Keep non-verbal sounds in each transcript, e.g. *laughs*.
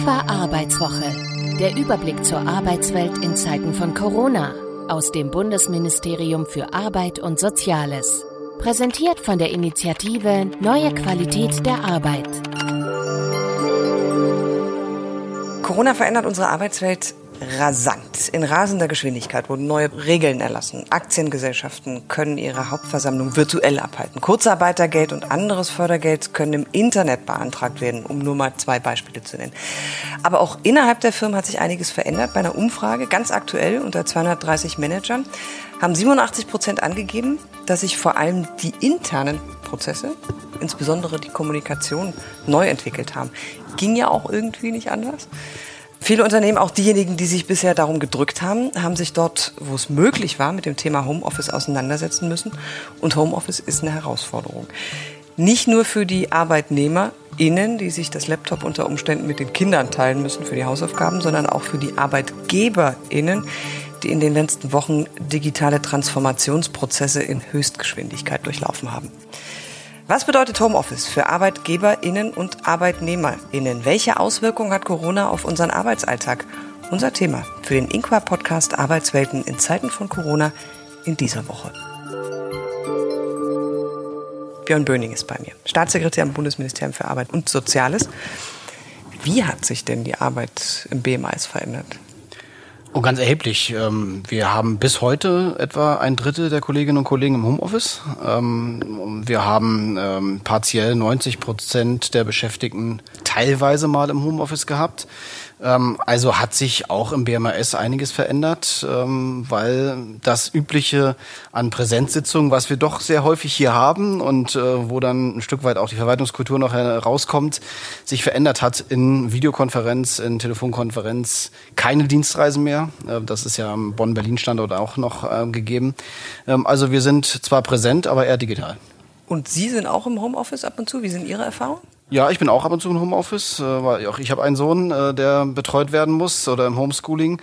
Inqua Arbeitswoche. Der Überblick zur Arbeitswelt in Zeiten von Corona aus dem Bundesministerium für Arbeit und Soziales. Präsentiert von der Initiative Neue Qualität der Arbeit. Corona verändert unsere Arbeitswelt rasant. In rasender Geschwindigkeit wurden neue Regeln erlassen. Aktiengesellschaften können ihre Hauptversammlung virtuell abhalten. Kurzarbeitergeld und anderes Fördergeld können im Internet beantragt werden, um nur mal zwei Beispiele zu nennen. Aber auch innerhalb der Firmen hat sich einiges verändert. Bei einer Umfrage, ganz aktuell unter 230 Managern, haben 87 Prozent angegeben, dass sich vor allem die internen Prozesse, insbesondere die Kommunikation, neu entwickelt haben. Ging ja auch irgendwie nicht anders. Viele Unternehmen, auch diejenigen, die sich bisher darum gedrückt haben, haben sich dort, wo es möglich war, mit dem Thema Homeoffice auseinandersetzen müssen. Und Homeoffice ist eine Herausforderung. Nicht nur für die ArbeitnehmerInnen, die sich das Laptop unter Umständen mit den Kindern teilen müssen für die Hausaufgaben, sondern auch für die ArbeitgeberInnen, die in den letzten Wochen digitale Transformationsprozesse in Höchstgeschwindigkeit durchlaufen haben. Was bedeutet Homeoffice für ArbeitgeberInnen und ArbeitnehmerInnen? Welche Auswirkungen hat Corona auf unseren Arbeitsalltag? Unser Thema für den Inqua-Podcast Arbeitswelten in Zeiten von Corona in dieser Woche. Björn Böning ist bei mir, Staatssekretär im Bundesministerium für Arbeit und Soziales. Wie hat sich denn die Arbeit im BMAS verändert? Oh, ganz erheblich. Ähm, wir haben bis heute etwa ein Drittel der Kolleginnen und Kollegen im Homeoffice. Ähm, wir haben ähm, partiell 90 Prozent der Beschäftigten teilweise mal im Homeoffice gehabt. Ähm, also hat sich auch im BMAS einiges verändert, ähm, weil das Übliche an Präsenzsitzungen, was wir doch sehr häufig hier haben und äh, wo dann ein Stück weit auch die Verwaltungskultur noch herauskommt, sich verändert hat in Videokonferenz, in Telefonkonferenz, keine Dienstreisen mehr. Äh, das ist ja am Bonn-Berlin-Standort auch noch äh, gegeben. Ähm, also wir sind zwar präsent, aber eher digital. Und Sie sind auch im Homeoffice ab und zu. Wie sind Ihre Erfahrungen? Ja, ich bin auch ab und zu im Homeoffice, äh, weil auch ich habe einen Sohn, äh, der betreut werden muss oder im Homeschooling.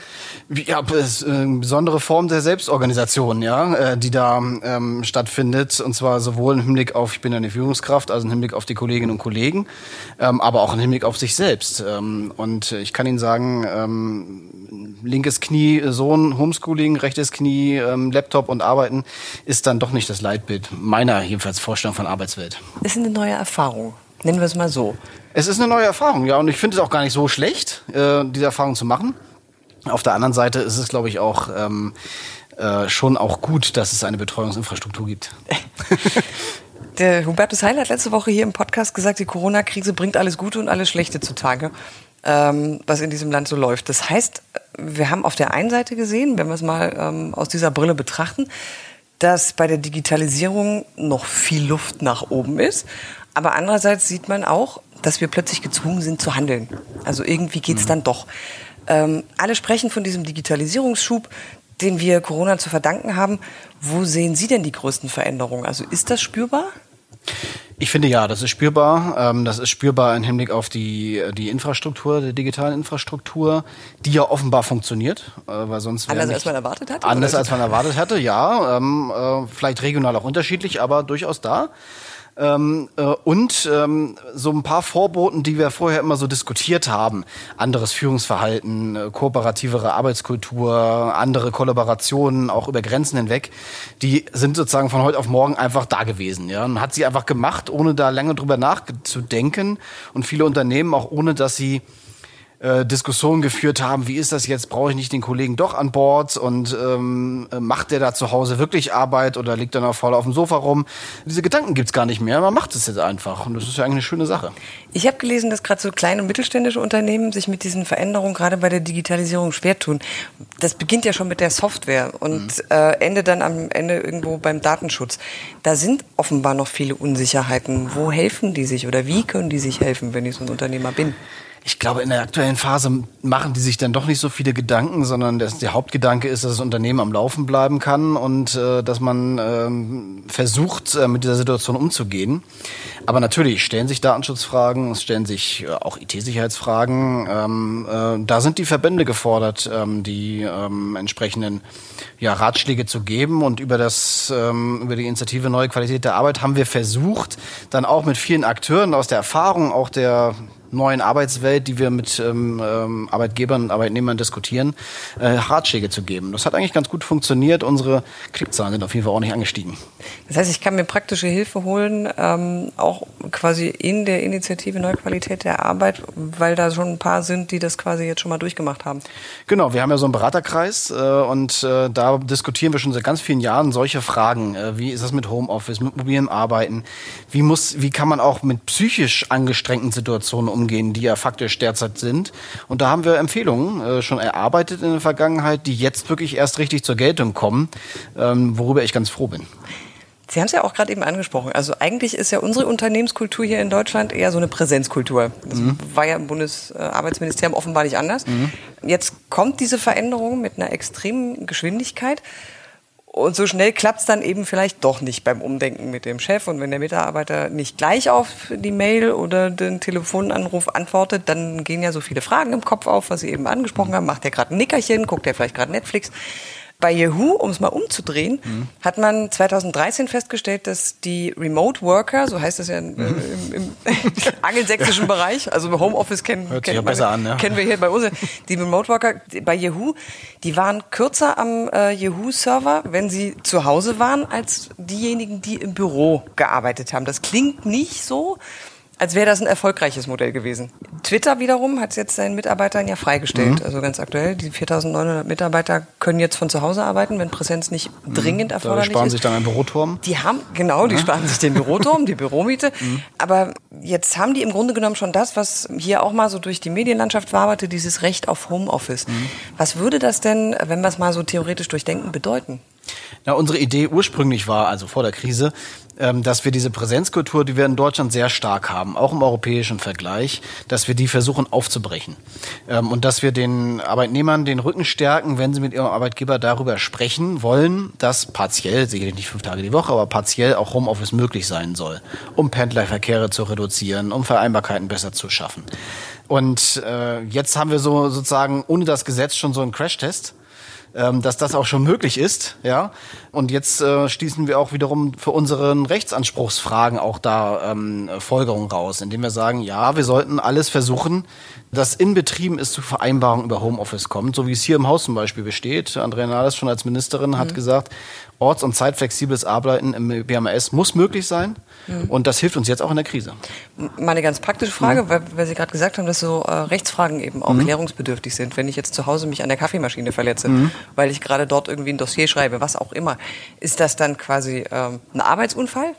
Ja, es ist eine besondere Form der Selbstorganisation, ja, äh, die da ähm, stattfindet und zwar sowohl im Hinblick auf ich bin eine Führungskraft, also im Hinblick auf die Kolleginnen und Kollegen, ähm, aber auch im Hinblick auf sich selbst. Ähm, und ich kann Ihnen sagen, ähm, linkes Knie Sohn Homeschooling, rechtes Knie ähm, Laptop und Arbeiten ist dann doch nicht das Leitbild meiner jedenfalls Vorstellung von Arbeitswelt. Ist eine neue Erfahrung. Nennen wir es mal so. Es ist eine neue Erfahrung, ja, und ich finde es auch gar nicht so schlecht, äh, diese Erfahrung zu machen. Auf der anderen Seite ist es, glaube ich, auch ähm, äh, schon auch gut, dass es eine Betreuungsinfrastruktur gibt. *laughs* Der Hubertus Heil hat letzte Woche hier im Podcast gesagt, die Corona-Krise bringt alles Gute und alles Schlechte zutage, ähm, was in diesem Land so läuft. Das heißt, wir haben auf der einen Seite gesehen, wenn wir es mal ähm, aus dieser Brille betrachten, dass bei der Digitalisierung noch viel Luft nach oben ist. Aber andererseits sieht man auch, dass wir plötzlich gezwungen sind zu handeln. Also irgendwie geht's mhm. dann doch. Ähm, alle sprechen von diesem Digitalisierungsschub, den wir Corona zu verdanken haben. Wo sehen Sie denn die größten Veränderungen? Also ist das spürbar? Ich finde ja, das ist spürbar. Ähm, das ist spürbar im Hinblick auf die, die Infrastruktur, die digitalen Infrastruktur, die ja offenbar funktioniert, äh, weil sonst anders als man erwartet hatte. Anders als man erwartet hatte, ja. Ähm, äh, vielleicht regional auch unterschiedlich, aber durchaus da. Ähm, äh, und ähm, so ein paar Vorboten, die wir vorher immer so diskutiert haben. Anderes Führungsverhalten, äh, kooperativere Arbeitskultur, andere Kollaborationen, auch über Grenzen hinweg, die sind sozusagen von heute auf morgen einfach da gewesen. Ja? Man hat sie einfach gemacht, ohne da lange drüber nachzudenken. Und viele Unternehmen auch ohne, dass sie äh, Diskussionen geführt haben, wie ist das jetzt, brauche ich nicht den Kollegen doch an Bord und ähm, macht der da zu Hause wirklich Arbeit oder liegt er noch voll auf dem Sofa rum? Diese Gedanken gibt's gar nicht mehr, man macht es jetzt einfach und das ist ja eigentlich eine schöne Sache. Ich habe gelesen, dass gerade so kleine und mittelständische Unternehmen sich mit diesen Veränderungen gerade bei der Digitalisierung schwer tun. Das beginnt ja schon mit der Software und mhm. äh, endet dann am Ende irgendwo beim Datenschutz. Da sind offenbar noch viele Unsicherheiten. Wo helfen die sich oder wie können die sich helfen, wenn ich so ein Unternehmer bin? Ich glaube, in der aktuellen Phase machen die sich dann doch nicht so viele Gedanken, sondern das, der Hauptgedanke ist, dass das Unternehmen am Laufen bleiben kann und äh, dass man ähm, versucht, äh, mit dieser Situation umzugehen. Aber natürlich stellen sich Datenschutzfragen, es stellen sich äh, auch IT-Sicherheitsfragen. Ähm, äh, da sind die Verbände gefordert, ähm, die ähm, entsprechenden ja, Ratschläge zu geben. Und über das ähm, über die Initiative Neue Qualität der Arbeit haben wir versucht, dann auch mit vielen Akteuren aus der Erfahrung, auch der neuen Arbeitswelt, die wir mit ähm, ähm, Arbeitgebern und Arbeitnehmern diskutieren, äh, Ratschläge zu geben. Das hat eigentlich ganz gut funktioniert. Unsere Klickzahlen sind auf jeden Fall auch nicht angestiegen. Das heißt, ich kann mir praktische Hilfe holen, ähm, auch quasi in der Initiative Neue Qualität der Arbeit, weil da schon ein paar sind, die das quasi jetzt schon mal durchgemacht haben. Genau, wir haben ja so einen Beraterkreis äh, und äh, da diskutieren wir schon seit ganz vielen Jahren solche Fragen. Äh, wie ist das mit Homeoffice, mit mobilem Arbeiten? Wie muss, wie kann man auch mit psychisch angestrengten Situationen umgehen, die ja faktisch derzeit sind? Und da haben wir Empfehlungen äh, schon erarbeitet in der Vergangenheit, die jetzt wirklich erst richtig zur Geltung kommen, ähm, worüber ich ganz froh bin. Sie haben es ja auch gerade eben angesprochen. Also eigentlich ist ja unsere Unternehmenskultur hier in Deutschland eher so eine Präsenzkultur. Das mhm. war ja im Bundesarbeitsministerium offenbar nicht anders. Mhm. Jetzt kommt diese Veränderung mit einer extremen Geschwindigkeit. Und so schnell klappt es dann eben vielleicht doch nicht beim Umdenken mit dem Chef. Und wenn der Mitarbeiter nicht gleich auf die Mail oder den Telefonanruf antwortet, dann gehen ja so viele Fragen im Kopf auf, was Sie eben angesprochen haben. Macht er gerade ein Nickerchen? Guckt er vielleicht gerade Netflix? Bei Yahoo, um es mal umzudrehen, mhm. hat man 2013 festgestellt, dass die Remote Worker, so heißt das ja mhm. im, im *laughs* angelsächsischen Bereich, also Homeoffice kennen, Hört kennen, an, ja. kennen wir hier bei uns, die Remote Worker bei Yahoo, die waren kürzer am äh, Yahoo-Server, wenn sie zu Hause waren, als diejenigen, die im Büro gearbeitet haben. Das klingt nicht so, als wäre das ein erfolgreiches Modell gewesen. Twitter wiederum hat jetzt seinen Mitarbeitern ja freigestellt. Mhm. Also ganz aktuell, die 4.900 Mitarbeiter können jetzt von zu Hause arbeiten, wenn Präsenz nicht mhm. dringend erforderlich ist. Die sparen sich dann einen Büroturm. Die haben, genau, die ja. sparen sich den Büroturm, die *laughs* Büromiete. Mhm. Aber jetzt haben die im Grunde genommen schon das, was hier auch mal so durch die Medienlandschaft waberte, dieses Recht auf Homeoffice. Mhm. Was würde das denn, wenn wir es mal so theoretisch durchdenken, bedeuten? Na, unsere Idee ursprünglich war, also vor der Krise, ähm, dass wir diese Präsenzkultur, die wir in Deutschland sehr stark haben, auch im europäischen Vergleich, dass wir die versuchen aufzubrechen. Ähm, und dass wir den Arbeitnehmern den Rücken stärken, wenn sie mit ihrem Arbeitgeber darüber sprechen wollen, dass partiell, sicherlich nicht fünf Tage die Woche, aber partiell auch Homeoffice möglich sein soll, um Pendlerverkehre zu reduzieren, um Vereinbarkeiten besser zu schaffen. Und äh, jetzt haben wir so sozusagen ohne das Gesetz schon so einen Crashtest ähm, dass das auch schon möglich ist. Ja, und jetzt äh, schließen wir auch wiederum für unseren Rechtsanspruchsfragen auch da ähm, Folgerungen raus, indem wir sagen, ja, wir sollten alles versuchen, dass in Betrieben es zu Vereinbarungen über Homeoffice kommt, so wie es hier im Haus zum Beispiel besteht. Andrea Nahles schon als Ministerin hat mhm. gesagt, orts- und zeitflexibles Arbeiten im BMS muss möglich sein. Mhm. Und das hilft uns jetzt auch in der Krise. Meine ganz praktische Frage, mhm. weil, weil, Sie gerade gesagt haben, dass so äh, Rechtsfragen eben auch mhm. klärungsbedürftig sind. Wenn ich jetzt zu Hause mich an der Kaffeemaschine verletze, mhm. weil ich gerade dort irgendwie ein Dossier schreibe, was auch immer, ist das dann quasi ähm, ein Arbeitsunfall?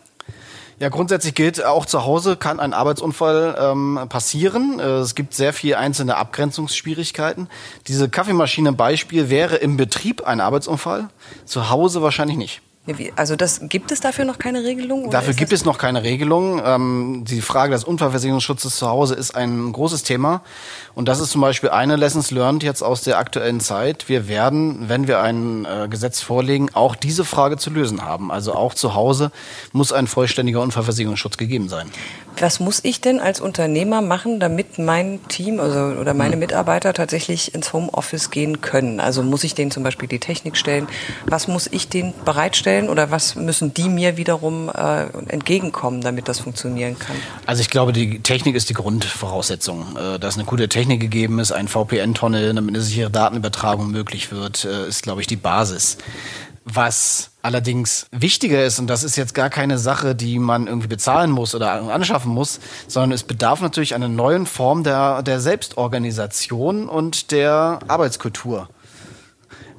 Ja, grundsätzlich gilt, auch zu Hause kann ein Arbeitsunfall ähm, passieren. Äh, es gibt sehr viele einzelne Abgrenzungsschwierigkeiten. Diese Kaffeemaschine-Beispiel wäre im Betrieb ein Arbeitsunfall, zu Hause wahrscheinlich nicht. Also das gibt es dafür noch keine Regelung? Dafür gibt es noch keine Regelung. Ähm, die Frage des Unfallversicherungsschutzes zu Hause ist ein großes Thema. Und das ist zum Beispiel eine Lessons learned jetzt aus der aktuellen Zeit. Wir werden, wenn wir ein äh, Gesetz vorlegen, auch diese Frage zu lösen haben. Also auch zu Hause muss ein vollständiger Unfallversicherungsschutz gegeben sein. Was muss ich denn als Unternehmer machen, damit mein Team also, oder meine hm. Mitarbeiter tatsächlich ins Homeoffice gehen können? Also muss ich denen zum Beispiel die Technik stellen? Was muss ich denen bereitstellen oder was müssen die mir wiederum äh, entgegenkommen, damit das funktionieren kann? Also ich glaube, die Technik ist die Grundvoraussetzung. Äh, dass eine gute Technik gegeben ist, ein VPN-Tunnel, damit eine sichere Datenübertragung möglich wird, äh, ist, glaube ich, die Basis. Was allerdings wichtiger ist, und das ist jetzt gar keine Sache, die man irgendwie bezahlen muss oder anschaffen muss, sondern es bedarf natürlich einer neuen Form der, der Selbstorganisation und der Arbeitskultur.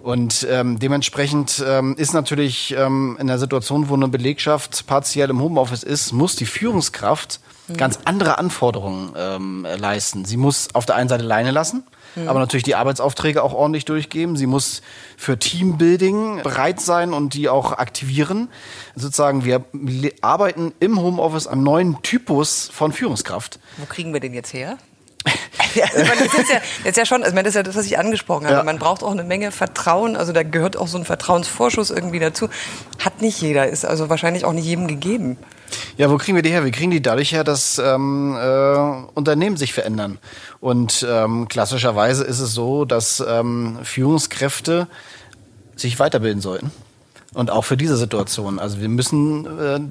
Und ähm, dementsprechend ähm, ist natürlich ähm, in der Situation, wo eine Belegschaft partiell im Homeoffice ist, muss die Führungskraft mhm. ganz andere Anforderungen ähm, leisten. Sie muss auf der einen Seite Leine lassen, mhm. aber natürlich die Arbeitsaufträge auch ordentlich durchgeben. Sie muss für Teambuilding bereit sein und die auch aktivieren. Sozusagen, wir arbeiten im Homeoffice am neuen Typus von Führungskraft. Wo kriegen wir den jetzt her? *laughs* ja, das, ist ja, das ist ja schon, also das ist ja das, was ich angesprochen habe. Ja. Man braucht auch eine Menge Vertrauen, also da gehört auch so ein Vertrauensvorschuss irgendwie dazu. Hat nicht jeder, ist also wahrscheinlich auch nicht jedem gegeben. Ja, wo kriegen wir die her? Wir kriegen die dadurch her, dass ähm, äh, Unternehmen sich verändern. Und ähm, klassischerweise ist es so, dass ähm, Führungskräfte sich weiterbilden sollten. Und auch für diese Situation. Also wir müssen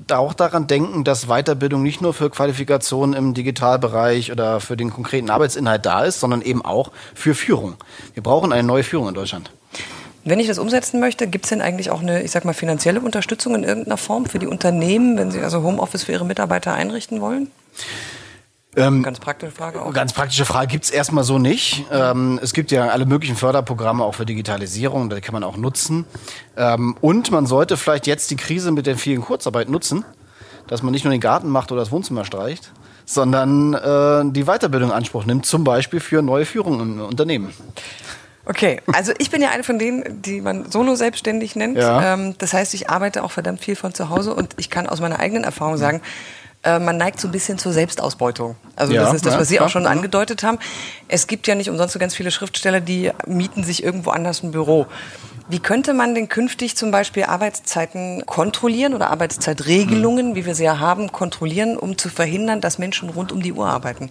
äh, auch daran denken, dass Weiterbildung nicht nur für Qualifikationen im Digitalbereich oder für den konkreten Arbeitsinhalt da ist, sondern eben auch für Führung. Wir brauchen eine neue Führung in Deutschland. Wenn ich das umsetzen möchte, gibt es denn eigentlich auch eine, ich sag mal, finanzielle Unterstützung in irgendeiner Form für die Unternehmen, wenn sie also Homeoffice für ihre Mitarbeiter einrichten wollen? Ähm, ganz praktische Frage auch. Ganz praktische Frage gibt's erstmal so nicht. Ähm, es gibt ja alle möglichen Förderprogramme auch für Digitalisierung, die kann man auch nutzen. Ähm, und man sollte vielleicht jetzt die Krise mit der vielen Kurzarbeit nutzen, dass man nicht nur den Garten macht oder das Wohnzimmer streicht, sondern äh, die Weiterbildung in Anspruch nimmt, zum Beispiel für neue Führung im Unternehmen. Okay, also ich bin ja eine von denen, die man solo selbstständig nennt. Ja. Ähm, das heißt, ich arbeite auch verdammt viel von zu Hause und ich kann aus meiner eigenen Erfahrung sagen, äh, man neigt so ein bisschen zur Selbstausbeutung. Also ja, das ist das, was Sie auch schon angedeutet haben. Es gibt ja nicht umsonst so ganz viele Schriftsteller, die mieten sich irgendwo anders ein Büro. Wie könnte man denn künftig zum Beispiel Arbeitszeiten kontrollieren oder Arbeitszeitregelungen, wie wir sie ja haben, kontrollieren, um zu verhindern, dass Menschen rund um die Uhr arbeiten?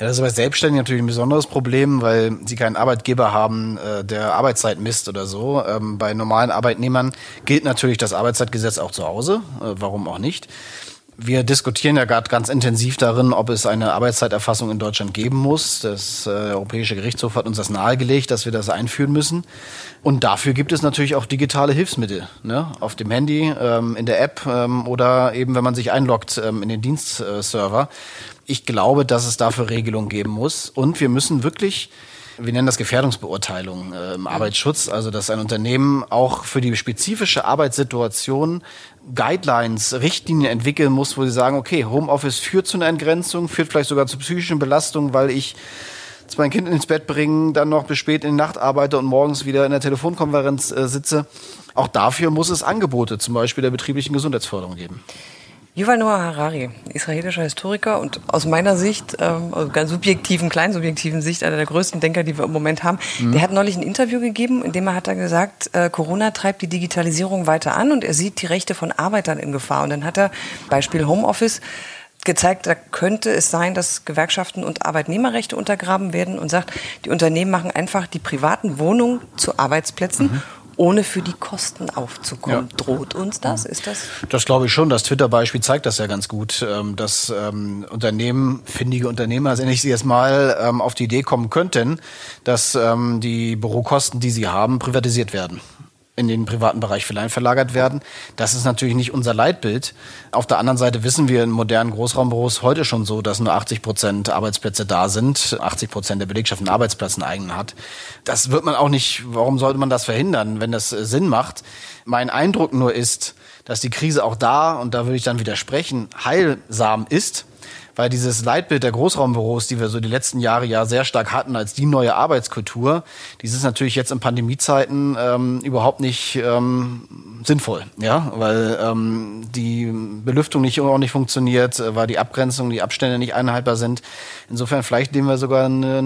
Ja, das ist bei Selbstständigen natürlich ein besonderes Problem, weil sie keinen Arbeitgeber haben, äh, der Arbeitszeit misst oder so. Ähm, bei normalen Arbeitnehmern gilt natürlich das Arbeitszeitgesetz auch zu Hause. Äh, warum auch nicht? Wir diskutieren ja gerade ganz intensiv darin, ob es eine Arbeitszeiterfassung in Deutschland geben muss. Das äh, Europäische Gerichtshof hat uns das nahegelegt, dass wir das einführen müssen. Und dafür gibt es natürlich auch digitale Hilfsmittel ne? auf dem Handy, ähm, in der App ähm, oder eben, wenn man sich einloggt ähm, in den Dienstserver. Ich glaube, dass es dafür Regelungen geben muss. Und wir müssen wirklich wir nennen das Gefährdungsbeurteilung äh, im Arbeitsschutz, also dass ein Unternehmen auch für die spezifische Arbeitssituation Guidelines, Richtlinien entwickeln muss, wo sie sagen, okay, Homeoffice führt zu einer Entgrenzung, führt vielleicht sogar zu psychischen Belastungen, weil ich mein Kind ins Bett bringen, dann noch bis spät in die Nacht arbeite und morgens wieder in der Telefonkonferenz äh, sitze. Auch dafür muss es Angebote, zum Beispiel der betrieblichen Gesundheitsförderung geben. Yuval Noah Harari, israelischer Historiker und aus meiner Sicht, ähm, also ganz subjektiven, klein subjektiven Sicht, einer der größten Denker, die wir im Moment haben, mhm. der hat neulich ein Interview gegeben, in dem er hat er gesagt, äh, Corona treibt die Digitalisierung weiter an und er sieht die Rechte von Arbeitern in Gefahr. Und dann hat er Beispiel Homeoffice gezeigt, da könnte es sein, dass Gewerkschaften und Arbeitnehmerrechte untergraben werden und sagt, die Unternehmen machen einfach die privaten Wohnungen zu Arbeitsplätzen mhm ohne für die Kosten aufzukommen. Ja. Droht uns das? Ist das? Das glaube ich schon. Das Twitter-Beispiel zeigt das ja ganz gut, ähm, dass ähm, Unternehmen, findige Unternehmer, also nenne ich sie jetzt mal, ähm, auf die Idee kommen könnten, dass die Bürokosten, die sie haben, privatisiert werden in den privaten Bereich verlagert werden. Das ist natürlich nicht unser Leitbild. Auf der anderen Seite wissen wir in modernen Großraumbüros heute schon so, dass nur 80 Prozent Arbeitsplätze da sind, 80 Prozent der Belegschaft einen Arbeitsplatz einen eigenen hat. Das wird man auch nicht, warum sollte man das verhindern, wenn das äh, Sinn macht? Mein Eindruck nur ist, dass die Krise auch da, und da würde ich dann widersprechen, heilsam ist weil dieses Leitbild der Großraumbüros, die wir so die letzten Jahre ja sehr stark hatten als die neue Arbeitskultur, dieses ist natürlich jetzt in Pandemiezeiten ähm, überhaupt nicht ähm, sinnvoll, ja, weil ähm, die Belüftung nicht ordentlich funktioniert, äh, weil die Abgrenzung, die Abstände nicht einhaltbar sind. Insofern vielleicht nehmen wir sogar eine,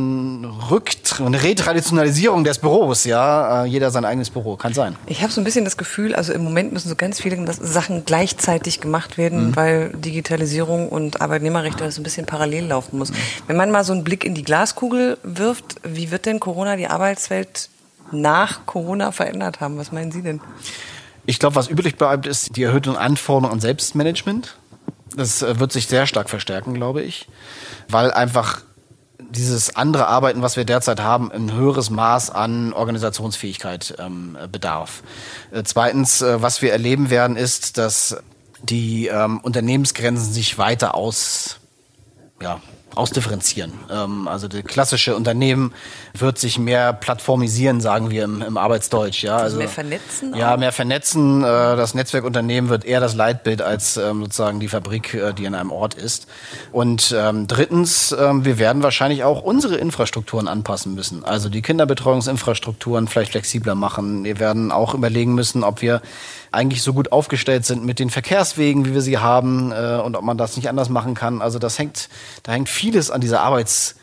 Rückt eine Retraditionalisierung des Büros, ja, äh, jeder sein eigenes Büro, kann sein. Ich habe so ein bisschen das Gefühl, also im Moment müssen so ganz viele Sachen gleichzeitig gemacht werden, mhm. weil Digitalisierung und Arbeitnehmerrecht Geschichte, das ein bisschen parallel laufen muss. Wenn man mal so einen Blick in die Glaskugel wirft, wie wird denn Corona die Arbeitswelt nach Corona verändert haben? Was meinen Sie denn? Ich glaube, was übrig bleibt, ist die erhöhten Anforderungen an Selbstmanagement. Das äh, wird sich sehr stark verstärken, glaube ich, weil einfach dieses andere Arbeiten, was wir derzeit haben, ein höheres Maß an Organisationsfähigkeit ähm, bedarf. Äh, zweitens, äh, was wir erleben werden, ist, dass die ähm, Unternehmensgrenzen sich weiter aus ja, ausdifferenzieren. Ähm, also das klassische Unternehmen wird sich mehr plattformisieren, sagen wir im, im Arbeitsdeutsch. Ja, also mehr vernetzen. Ja, auch. mehr vernetzen. Äh, das Netzwerkunternehmen wird eher das Leitbild als ähm, sozusagen die Fabrik, äh, die an einem Ort ist. Und ähm, drittens, ähm, wir werden wahrscheinlich auch unsere Infrastrukturen anpassen müssen. Also die Kinderbetreuungsinfrastrukturen vielleicht flexibler machen. Wir werden auch überlegen müssen, ob wir eigentlich so gut aufgestellt sind mit den Verkehrswegen, wie wir sie haben, äh, und ob man das nicht anders machen kann. Also das hängt, da hängt vieles an dieser Arbeits,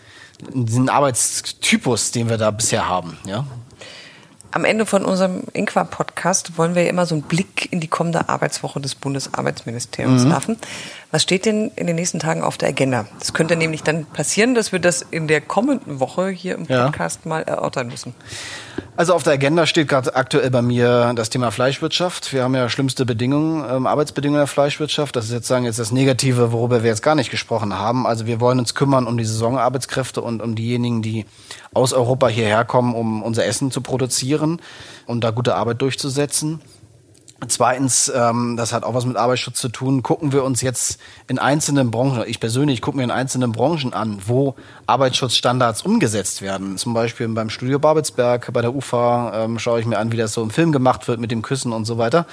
diesen Arbeitstypus, den wir da bisher haben, ja. Am Ende von unserem Inqua-Podcast wollen wir ja immer so einen Blick in die kommende Arbeitswoche des Bundesarbeitsministeriums mhm. werfen. Was steht denn in den nächsten Tagen auf der Agenda? Das könnte nämlich dann passieren, dass wir das in der kommenden Woche hier im Podcast ja. mal erörtern müssen. Also auf der Agenda steht gerade aktuell bei mir das Thema Fleischwirtschaft. Wir haben ja schlimmste Bedingungen, ähm, Arbeitsbedingungen der Fleischwirtschaft. Das ist jetzt sagen jetzt das Negative, worüber wir jetzt gar nicht gesprochen haben. Also wir wollen uns kümmern um die Saisonarbeitskräfte und um diejenigen, die aus Europa hierher kommen, um unser Essen zu produzieren und da gute Arbeit durchzusetzen. Zweitens, ähm, das hat auch was mit Arbeitsschutz zu tun, gucken wir uns jetzt in einzelnen Branchen, ich persönlich gucke mir in einzelnen Branchen an, wo Arbeitsschutzstandards umgesetzt werden. Zum Beispiel beim Studio Babelsberg, bei der UFA ähm, schaue ich mir an, wie das so im Film gemacht wird mit dem Küssen und so weiter.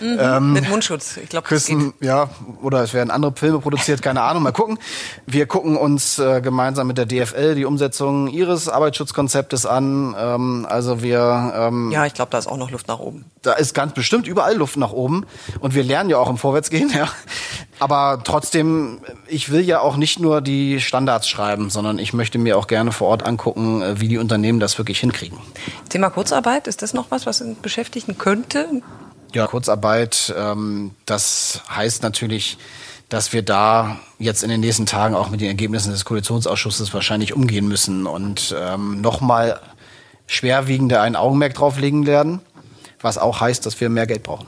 Mhm, ähm, mit Mundschutz, ich glaube, Küssen, ja, oder es werden andere Filme produziert, keine Ahnung, mal gucken. Wir gucken uns äh, gemeinsam mit der DFL die Umsetzung ihres Arbeitsschutzkonzeptes an. Ähm, also wir... Ähm, ja, ich glaube, da ist auch noch Luft nach oben. Da ist ganz bestimmt überall überall Luft nach oben und wir lernen ja auch im Vorwärtsgehen, *laughs* ja. Aber trotzdem, ich will ja auch nicht nur die Standards schreiben, sondern ich möchte mir auch gerne vor Ort angucken, äh, wie die Unternehmen das wirklich hinkriegen. Thema Kurzarbeit, ist das noch was, was uns beschäftigen könnte? Ja, Kurzarbeit, ähm, das heißt natürlich, dass wir da jetzt in den nächsten Tagen auch mit den Ergebnissen des Koalitionsausschusses wahrscheinlich umgehen müssen und ähm, nochmal schwerwiegender ein Augenmerk drauf legen werden was auch heißt, dass wir mehr Geld brauchen.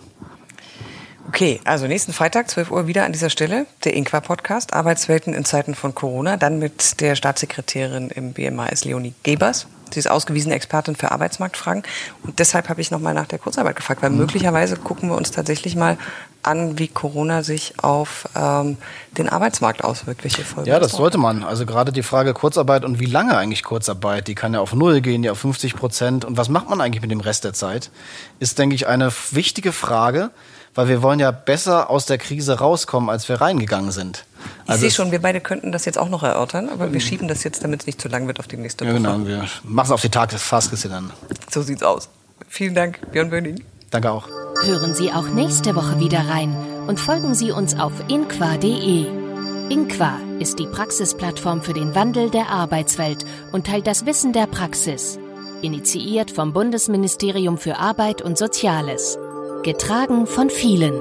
Okay, also nächsten Freitag, 12 Uhr wieder an dieser Stelle, der Inqua-Podcast, Arbeitswelten in Zeiten von Corona, dann mit der Staatssekretärin im BMAS, Leonie Gebers. Sie ist ausgewiesene Expertin für Arbeitsmarktfragen. Und deshalb habe ich nochmal nach der Kurzarbeit gefragt, weil möglicherweise gucken wir uns tatsächlich mal an, wie Corona sich auf ähm, den Arbeitsmarkt auswirkt. Welche Folgen ja, das sollte man. Also gerade die Frage Kurzarbeit und wie lange eigentlich Kurzarbeit, die kann ja auf Null gehen, ja auf 50 Prozent. Und was macht man eigentlich mit dem Rest der Zeit, ist, denke ich, eine wichtige Frage, weil wir wollen ja besser aus der Krise rauskommen, als wir reingegangen sind. Also ich sehe schon, wir beide könnten das jetzt auch noch erörtern, aber wir schieben das jetzt, damit es nicht zu lang wird, auf die nächste Woche. Ja, genau, wir machen es auf die Tageskiste dann. So sieht's aus. Vielen Dank, Björn Böning. Danke auch. Hören Sie auch nächste Woche wieder rein und folgen Sie uns auf inqua.de. Inqua ist die Praxisplattform für den Wandel der Arbeitswelt und teilt das Wissen der Praxis. Initiiert vom Bundesministerium für Arbeit und Soziales. Getragen von vielen.